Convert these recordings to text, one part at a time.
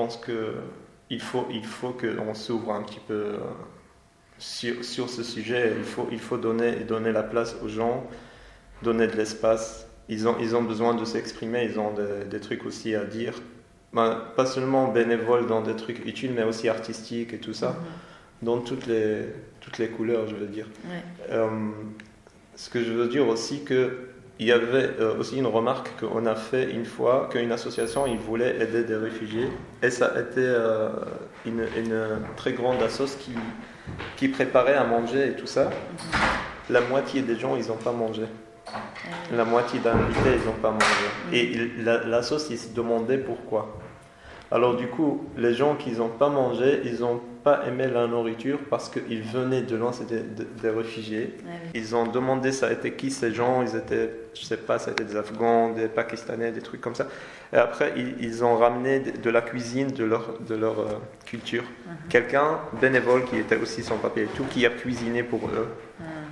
pense que il faut, il faut qu'on s'ouvre un petit peu euh, sur, sur, ce sujet. Il faut, il faut donner, donner la place aux gens, donner de l'espace. Ils ont, ils ont besoin de s'exprimer, ils ont des, trucs aussi à dire. Ben, pas seulement bénévoles dans des trucs utiles, mais aussi artistiques et tout ça, mm-hmm. dans toutes les, toutes les couleurs, je veux dire. Euh, ce que je veux dire aussi que il y avait euh, aussi une remarque qu'on a fait une fois qu'une association il voulait aider des réfugiés et ça a été euh, une, très grande association qui, qui préparait à manger et tout ça. Mhm. La moitié des gens ils n'ont pas mangé. Ah la moitié d'invités ils n'ont pas mangé. Mhm. Et l'association se demandait pourquoi. Alors du coup, les gens qui n'ont pas mangé, ils n'ont pas aimé la nourriture parce qu'ils venaient de loin, c'était des réfugiés. Ah ils ont demandé ça a été qui ces gens, ils étaient, je sais pas, c'était des Afghans, des Pakistanais, des trucs comme ça. Et après, ils, ont ramené de, la cuisine de leur, de leur euh, culture. Mhm. Quelqu'un, bénévole, qui était aussi sans papier et tout, qui a cuisiné pour eux.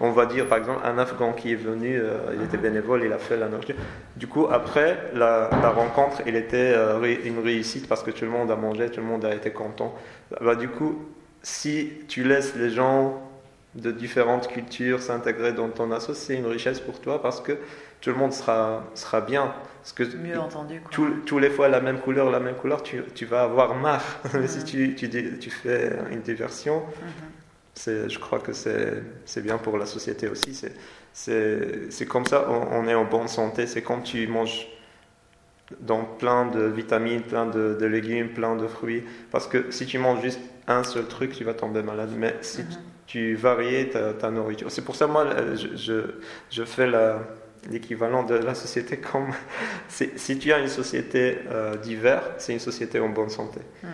On va dire, par exemple, un Afghan qui est venu, euh, il était mhm. bénévole, il a fait la nourriture. Du coup, après, la, rencontre, il était euh, une réussite parce que tout le monde a mangé, tout le monde a été content. Bah, du coup, si tu laisses les gens de différentes cultures s'intégrer dans ton asso, c'est une richesse pour toi parce que tout le monde sera, sera bien. Parce que Mieux entendu. tous les fois la même couleur, la même couleur, tu, tu vas avoir marre. si tu, tu, tu, fais une diversion, mm-hmm. Je crois que c'est bien pour la société aussi. C'est comme ça, on, est en bonne santé. C'est quand tu manges dans plein de vitamines, plein de, de, légumes, plein de fruits. Parce que si tu manges juste un seul truc, tu vas tomber malade. Mais si mm-hmm tu varier ta, nourriture. C'est pour ça, moi, je, je, fais l'équivalent de la société comme si tu as une société euh, d'hiver, c'est une société en bonne santé. Hmm.